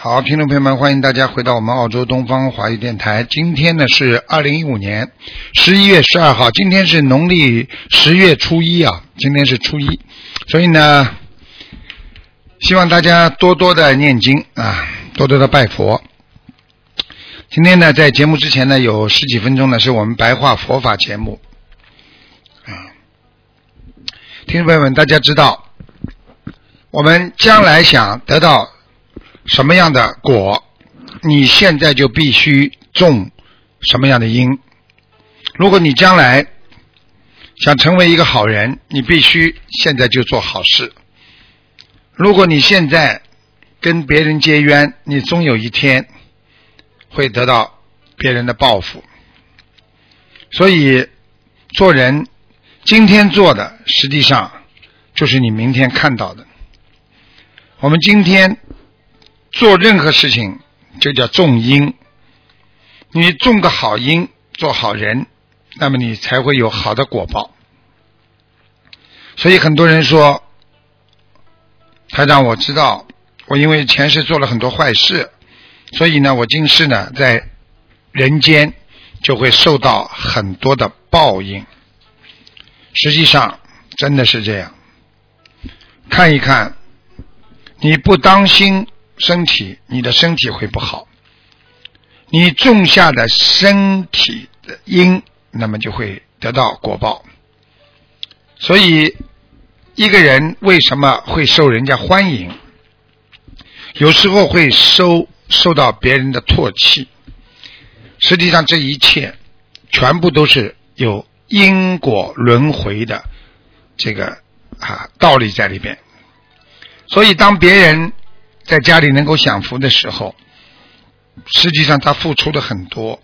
好，听众朋友们，欢迎大家回到我们澳洲东方华语电台。今天呢是二零一五年十一月十二号，今天是农历十月初一啊，今天是初一，所以呢，希望大家多多的念经啊，多多的拜佛。今天呢，在节目之前呢，有十几分钟呢，是我们白话佛法节目听众朋友们，大家知道，我们将来想得到什么样的果，你现在就必须种什么样的因。如果你将来想成为一个好人，你必须现在就做好事。如果你现在跟别人结冤，你终有一天。会得到别人的报复，所以做人今天做的，实际上就是你明天看到的。我们今天做任何事情，就叫种因。你种个好因，做好人，那么你才会有好的果报。所以很多人说，他让我知道，我因为前世做了很多坏事。所以呢，我今世呢，在人间就会受到很多的报应。实际上，真的是这样。看一看，你不当心身体，你的身体会不好。你种下的身体的因，那么就会得到果报。所以，一个人为什么会受人家欢迎？有时候会收。受到别人的唾弃，实际上这一切全部都是有因果轮回的这个啊道理在里边。所以，当别人在家里能够享福的时候，实际上他付出的很多；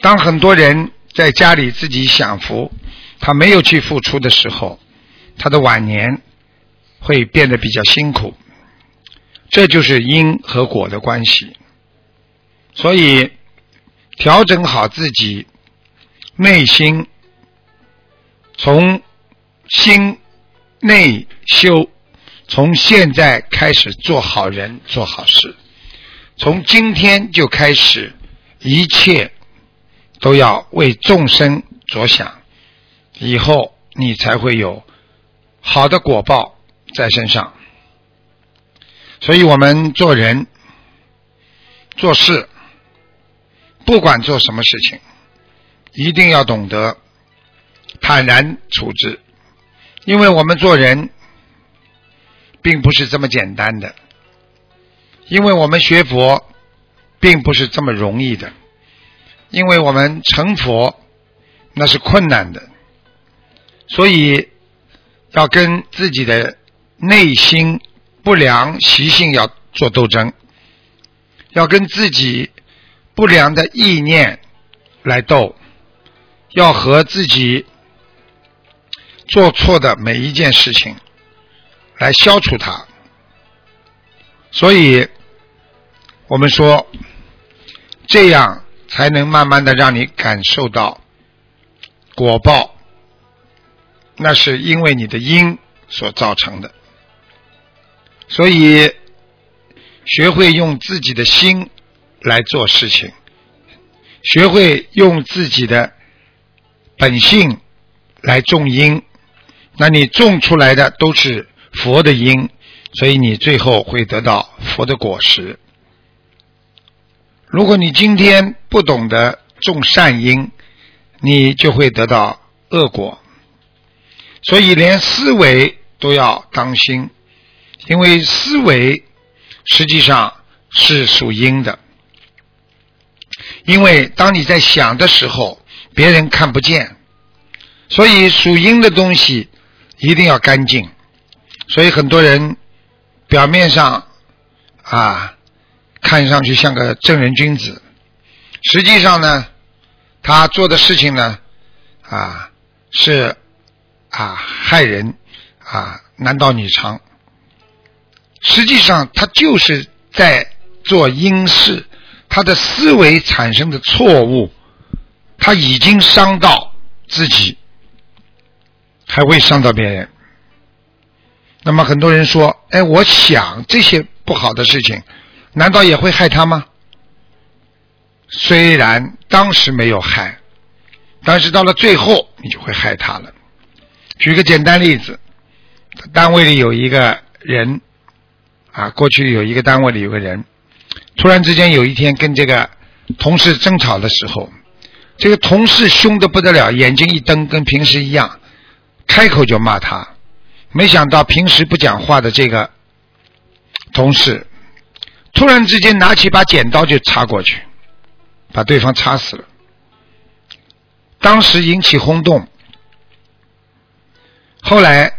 当很多人在家里自己享福，他没有去付出的时候，他的晚年会变得比较辛苦。这就是因和果的关系，所以调整好自己内心，从心内修，从现在开始做好人做好事，从今天就开始，一切都要为众生着想，以后你才会有好的果报在身上。所以我们做人、做事，不管做什么事情，一定要懂得坦然处之，因为我们做人并不是这么简单的，因为我们学佛并不是这么容易的，因为我们成佛那是困难的，所以要跟自己的内心。不良习性要做斗争，要跟自己不良的意念来斗，要和自己做错的每一件事情来消除它。所以，我们说，这样才能慢慢的让你感受到果报，那是因为你的因所造成的。所以，学会用自己的心来做事情，学会用自己的本性来种因，那你种出来的都是佛的因，所以你最后会得到佛的果实。如果你今天不懂得种善因，你就会得到恶果。所以，连思维都要当心。因为思维实际上是属阴的，因为当你在想的时候，别人看不见，所以属阴的东西一定要干净。所以很多人表面上啊看上去像个正人君子，实际上呢，他做的事情呢啊是啊害人啊男盗女娼。实际上他就是在做阴事，他的思维产生的错误，他已经伤到自己，还会伤到别人。那么很多人说：“哎，我想这些不好的事情，难道也会害他吗？”虽然当时没有害，但是到了最后，你就会害他了。举个简单例子，单位里有一个人，啊，过去有一个单位里有个人，突然之间有一天跟这个同事争吵的时候，这个同事凶的不得了，眼睛一瞪，跟平时一样，开口就骂他。没想到平时不讲话的这个同事，突然之间拿起把剪刀就插过去，把对方插死了。当时引起轰动。后来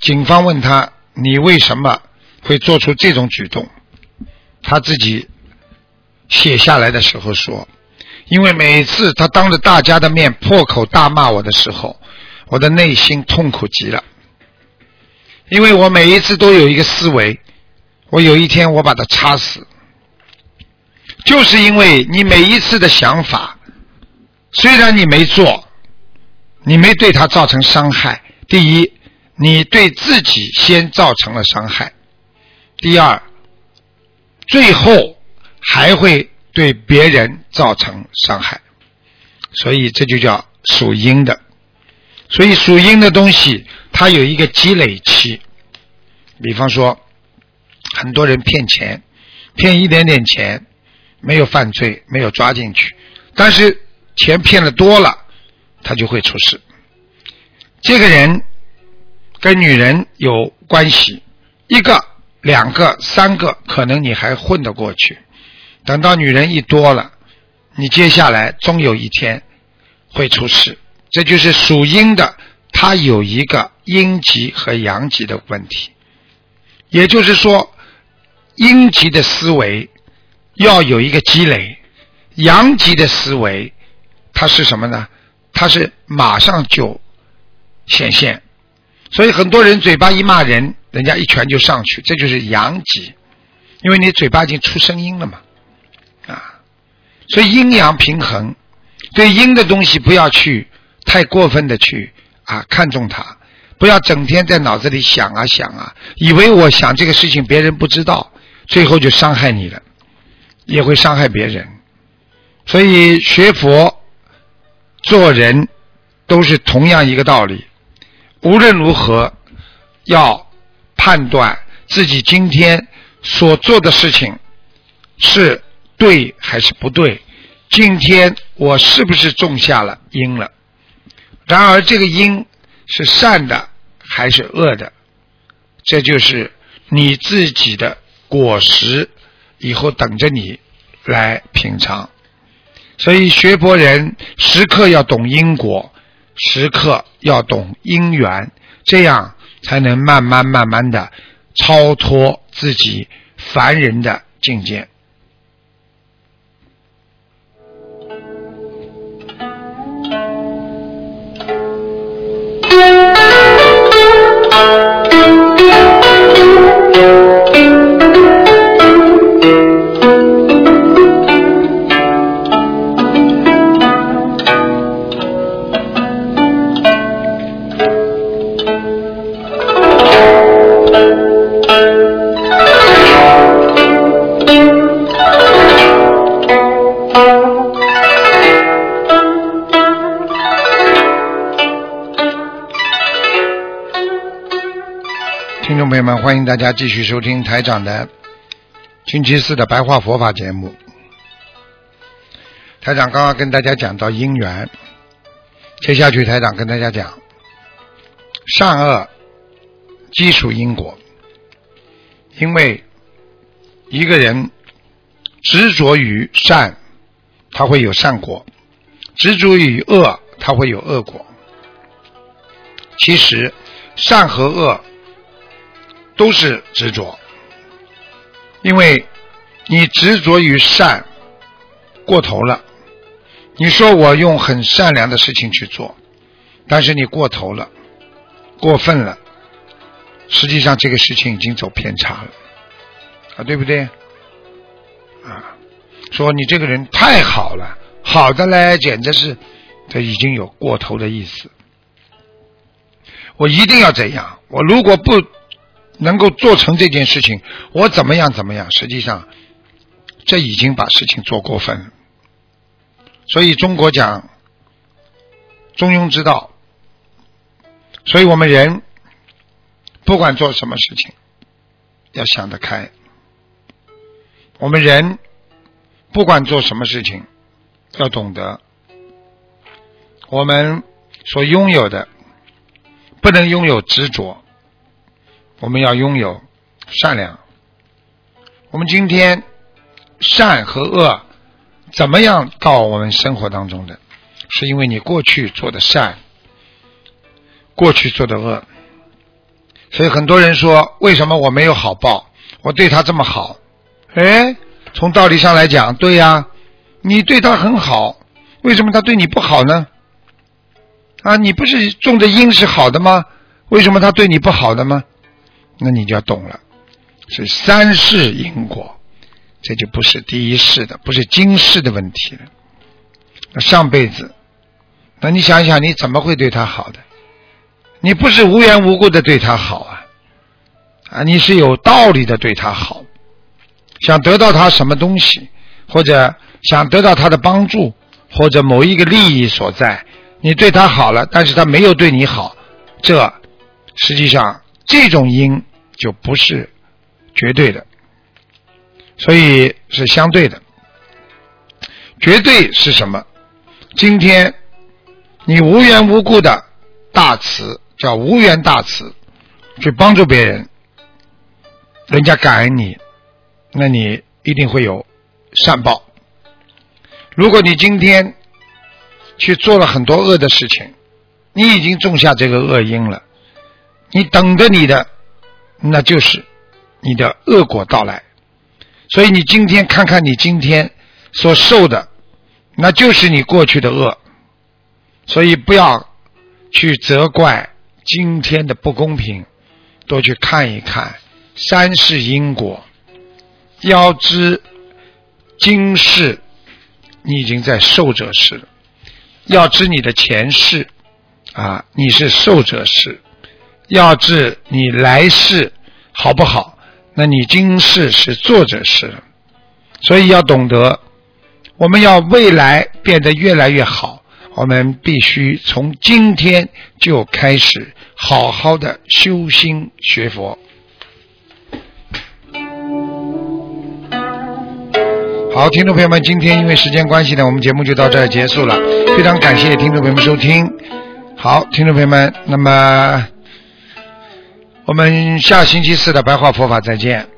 警方问他：“你为什么会做出这种举动？”他自己写下来的时候说：“因为每次他当着大家的面破口大骂我的时候，我的内心痛苦极了。”因为我每一次都有一个思维，我有一天我把他插死，就是因为你每一次的想法，虽然你没做，你没对他造成伤害。第一，你对自己先造成了伤害；第二，最后还会对别人造成伤害。所以这就叫属阴的。所以属阴的东西。它有一个积累期，比方说，很多人骗钱，骗一点点钱，没有犯罪，没有抓进去，但是钱骗的多了，他就会出事。这个人跟女人有关系，一个、两个、三个，可能你还混得过去。等到女人一多了，你接下来终有一天会出事。这就是属阴的。它有一个阴极和阳极的问题，也就是说，阴极的思维要有一个积累，阳极的思维它是什么呢？它是马上就显现，所以很多人嘴巴一骂人，人家一拳就上去，这就是阳极，因为你嘴巴已经出声音了嘛，所以阴阳平衡，对阴的东西不要去太过分的去。啊，看重它，不要整天在脑子里想啊想啊，以为我想这个事情别人不知道，最后就伤害你了，也会伤害别人。所以学佛做人都是同样一个道理，无论如何要判断自己今天所做的事情是对还是不对，今天我是不是种下了因了。然而，这个因是善的还是恶的，这就是你自己的果实，以后等着你来品尝。所以，学佛人时刻要懂因果，时刻要懂因缘，这样才能慢慢慢慢的超脱自己凡人的境界。朋友们，欢迎大家继续收听台长的星期四的白话佛法节目。台长刚刚跟大家讲到因缘，接下去台长跟大家讲善恶基础因果。因为一个人执着于善，他会有善果；执着于恶，他会有恶果。其实善和恶都是执着，因为你执着于善过头了。你说我用很善良的事情去做，但是你过头了，过分了，实际上这个事情已经走偏差了，啊，对不对？啊，说你这个人太好了，好的嘞，简直是，这已经有过头的意思。我一定要怎样？我如果不能够做成这件事情，我怎么样怎么样？实际上，这已经把事情做过分了。所以中国讲中庸之道，所以我们人不管做什么事情，要想得开。我们人不管做什么事情，要懂得我们所拥有的。不能拥有执着，我们要拥有善良。我们今天善和恶怎么样到我们生活当中的？是因为你过去做的善，过去做的恶。所以很多人说，为什么我没有好报？我对他这么好，哎，从道理上来讲，对呀，你对他很好，为什么他对你不好呢？啊，你不是种的因是好的吗？为什么他对你不好的吗？那你就要懂了，是三世因果，这就不是第一世的，不是今世的问题了。上辈子，那你想想，你怎么会对他好的？你不是无缘无故的对他好啊，啊，你是有道理的对他好，想得到他什么东西，或者想得到他的帮助，或者某一个利益所在。你对他好了，但是他没有对你好，这实际上这种因就不是绝对的，所以是相对的。绝对是什么？今天你无缘无故的大慈，叫无缘大慈，去帮助别人，人家感恩你，那你一定会有善报。如果你今天，去做了很多恶的事情，你已经种下这个恶因了，你等着你的，那就是你的恶果到来。所以你今天看看你今天所受的，那就是你过去的恶。所以不要去责怪今天的不公平，多去看一看三世因果，要知今世你已经在受者世。要知你的前世啊，你是受者世；要治你来世好不好，那你今世是作者世。所以要懂得，我们要未来变得越来越好，我们必须从今天就开始好好的修心学佛。好，听众朋友们，今天因为时间关系呢，我们节目就到这儿结束了。非常感谢听众朋友们收听。好，听众朋友们，那么我们下星期四的白话佛法再见。